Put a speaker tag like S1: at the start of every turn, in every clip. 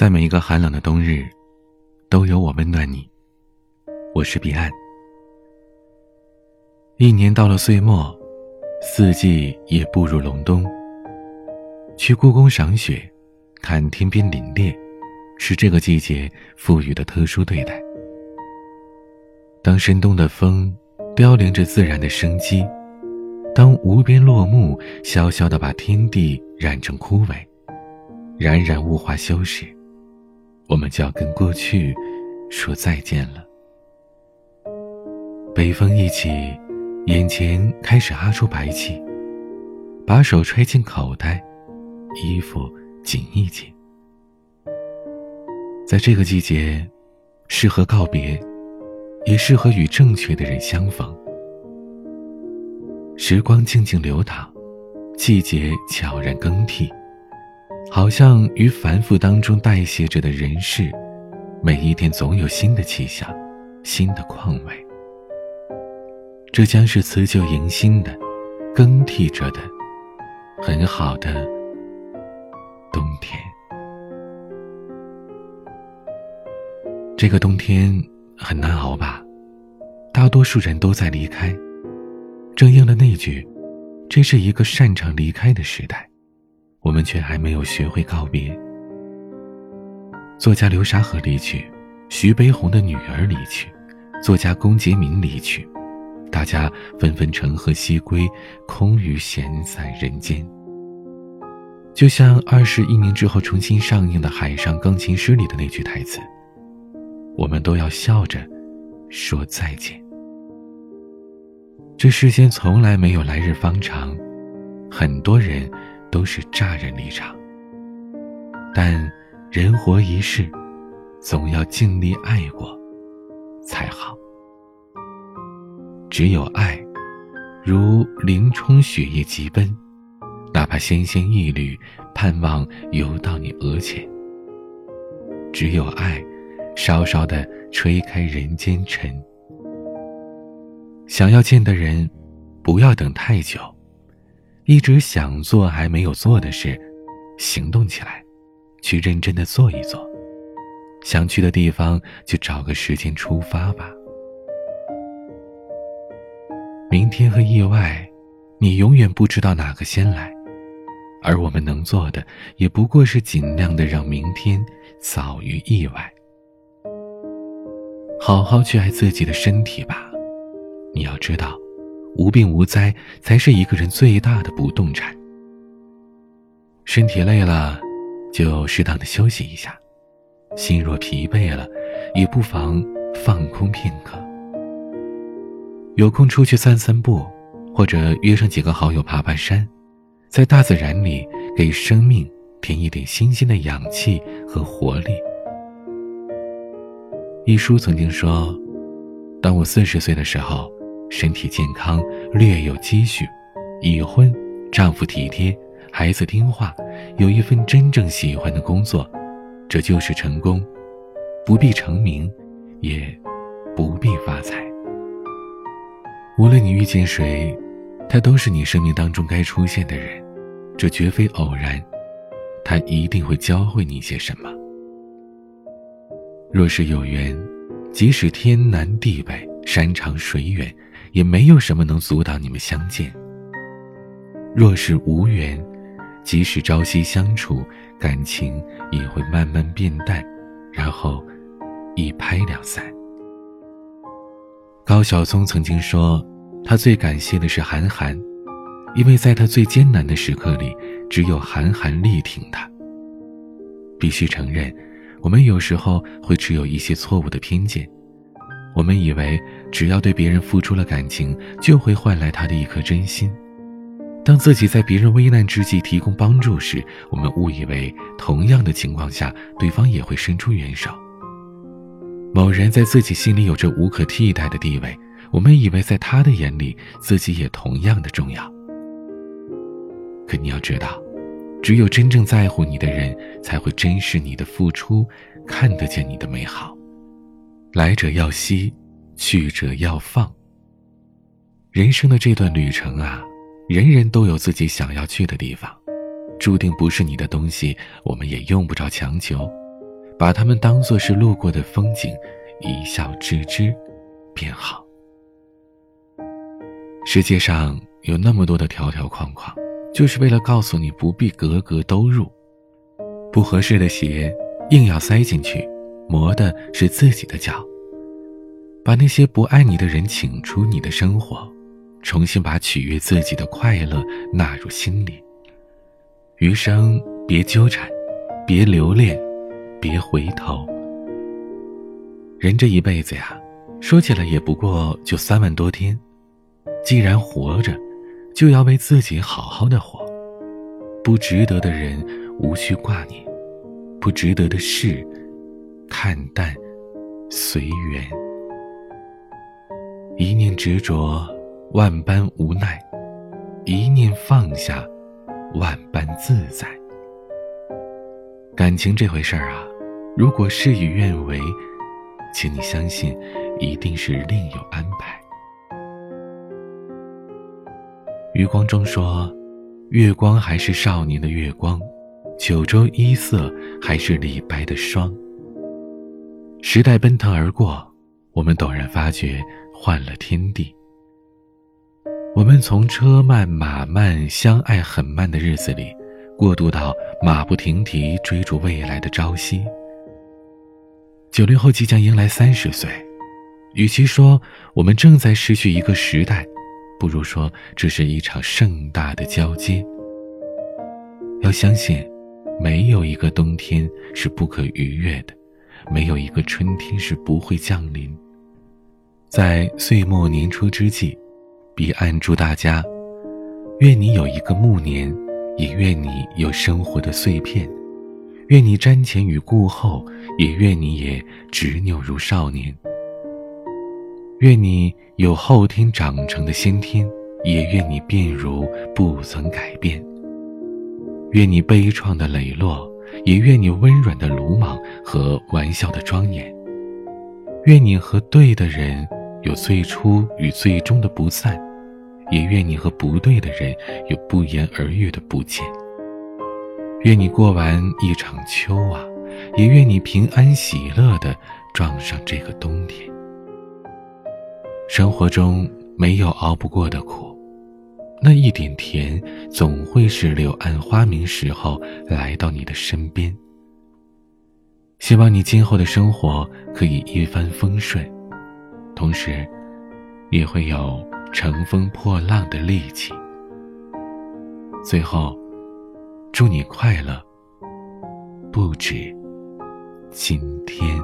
S1: 在每一个寒冷的冬日，都有我温暖你。我是彼岸。一年到了岁末，四季也步入隆冬。去故宫赏雪，看天边凛冽，是这个季节赋予的特殊对待。当深冬的风凋零着自然的生机，当无边落木萧萧的把天地染成枯萎，冉冉物化休时。我们就要跟过去说再见了。北风一起，眼前开始哈出白气，把手揣进口袋，衣服紧一紧。在这个季节，适合告别，也适合与正确的人相逢。时光静静流淌，季节悄然更替。好像于繁复当中代谢着的人世，每一天总有新的气象，新的况味。这将是辞旧迎新的，更替着的，很好的冬天。这个冬天很难熬吧？大多数人都在离开，正应了那句：“这是一个擅长离开的时代。”我们却还没有学会告别。作家流沙河离去，徐悲鸿的女儿离去，作家龚洁明离去，大家纷纷乘鹤西归，空余闲散人间。就像二十一年之后重新上映的《海上钢琴师》里的那句台词：“我们都要笑着说再见。”这世间从来没有来日方长，很多人。都是乍然离场，但人活一世，总要尽力爱过，才好。只有爱，如林冲雪夜急奔，哪怕纤纤一缕，盼望游到你额前。只有爱，稍稍的吹开人间尘。想要见的人，不要等太久。一直想做还没有做的事，行动起来，去认真的做一做。想去的地方就找个时间出发吧。明天和意外，你永远不知道哪个先来，而我们能做的，也不过是尽量的让明天早于意外。好好去爱自己的身体吧，你要知道。无病无灾才是一个人最大的不动产。身体累了，就适当的休息一下；心若疲惫了，也不妨放空片刻。有空出去散散步，或者约上几个好友爬爬山，在大自然里给生命添一点新鲜的氧气和活力。一书曾经说：“当我四十岁的时候。”身体健康，略有积蓄，已婚，丈夫体贴，孩子听话，有一份真正喜欢的工作，这就是成功。不必成名，也不必发财。无论你遇见谁，他都是你生命当中该出现的人，这绝非偶然，他一定会教会你些什么。若是有缘，即使天南地北，山长水远。也没有什么能阻挡你们相见。若是无缘，即使朝夕相处，感情也会慢慢变淡，然后一拍两散。高晓松曾经说，他最感谢的是韩寒，因为在他最艰难的时刻里，只有韩寒力挺他。必须承认，我们有时候会持有一些错误的偏见。我们以为只要对别人付出了感情，就会换来他的一颗真心。当自己在别人危难之际提供帮助时，我们误以为同样的情况下，对方也会伸出援手。某人在自己心里有着无可替代的地位，我们以为在他的眼里，自己也同样的重要。可你要知道，只有真正在乎你的人，才会珍视你的付出，看得见你的美好。来者要惜，去者要放。人生的这段旅程啊，人人都有自己想要去的地方，注定不是你的东西，我们也用不着强求。把它们当作是路过的风景，一笑置之，便好。世界上有那么多的条条框框，就是为了告诉你不必格格都入。不合适的鞋硬要塞进去，磨的是自己的脚。把那些不爱你的人请出你的生活，重新把取悦自己的快乐纳入心里。余生别纠缠，别留恋，别回头。人这一辈子呀，说起来也不过就三万多天。既然活着，就要为自己好好的活。不值得的人无需挂念，不值得的事看淡，随缘。一念执着，万般无奈；一念放下，万般自在。感情这回事儿啊，如果事与愿违，请你相信，一定是另有安排。余光中说：“月光还是少年的月光，九州一色还是李白的霜。”时代奔腾而过，我们陡然发觉换了天地。我们从车慢马慢、相爱很慢的日子里，过渡到马不停蹄追逐未来的朝夕。九零后即将迎来三十岁，与其说我们正在失去一个时代。不如说，这是一场盛大的交接。要相信，没有一个冬天是不可逾越的，没有一个春天是不会降临。在岁末年初之际，彼岸祝大家：愿你有一个暮年，也愿你有生活的碎片；愿你瞻前与顾后，也愿你也执拗如少年。愿你有后天长成的先天，也愿你变如不曾改变。愿你悲怆的磊落，也愿你温软的鲁莽和玩笑的庄严。愿你和对的人有最初与最终的不散，也愿你和不对的人有不言而喻的不见。愿你过完一场秋啊，也愿你平安喜乐的撞上这个冬天。生活中没有熬不过的苦，那一点甜总会是柳暗花明时候来到你的身边。希望你今后的生活可以一帆风顺，同时，也会有乘风破浪的力气。最后，祝你快乐，不止今天。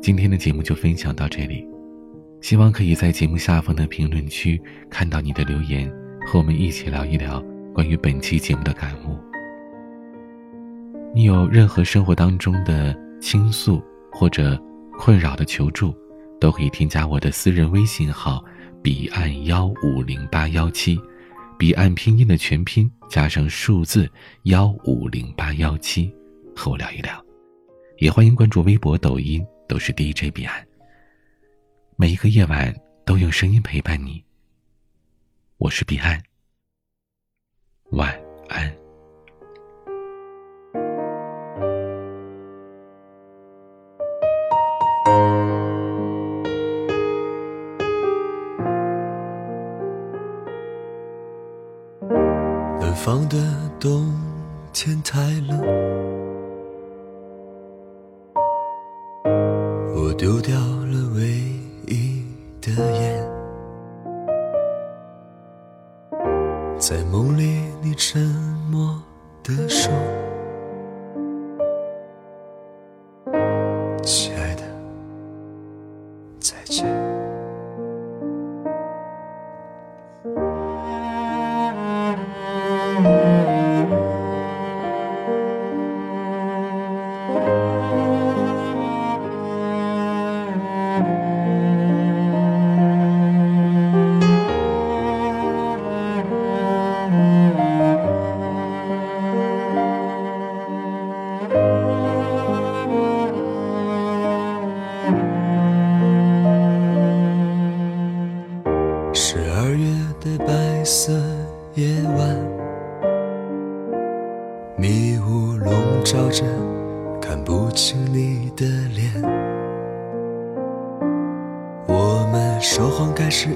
S1: 今天的节目就分享到这里，希望可以在节目下方的评论区看到你的留言，和我们一起聊一聊关于本期节目的感悟。你有任何生活当中的倾诉或者困扰的求助，都可以添加我的私人微信号“彼岸幺五零八幺七”，彼岸拼音的全拼加上数字幺五零八幺七，和我聊一聊。也欢迎关注微博、抖音。都是 DJ 彼岸。每一个夜晚都用声音陪伴你。我是彼岸，晚安。
S2: 北方的冬天太冷。我丢掉了唯一的烟，在梦里你沉默的说。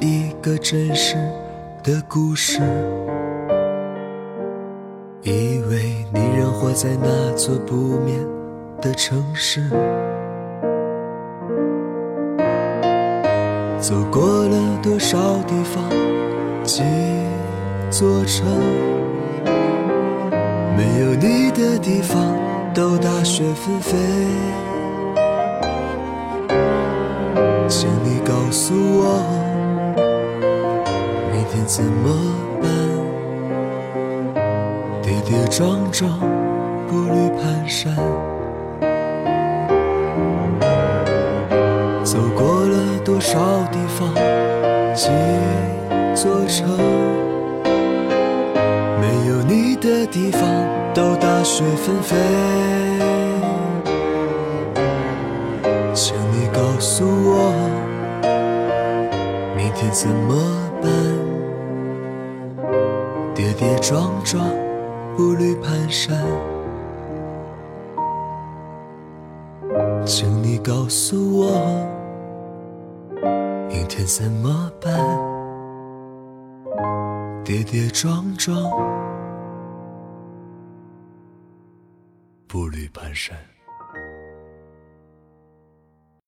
S2: 一个真实的故事，以为你仍活在那座不眠的城市。走过了多少地方，几座城，没有你的地方都大雪纷飞。请你告诉我，怎么办？跌跌撞撞，步履蹒跚。走过了多少地方，几座城，没有你的地方都大雪纷飞。请你告诉我，明天怎么跌跌撞撞，步履蹒跚。请你告诉我，明天怎么办？跌跌撞撞，步履蹒跚。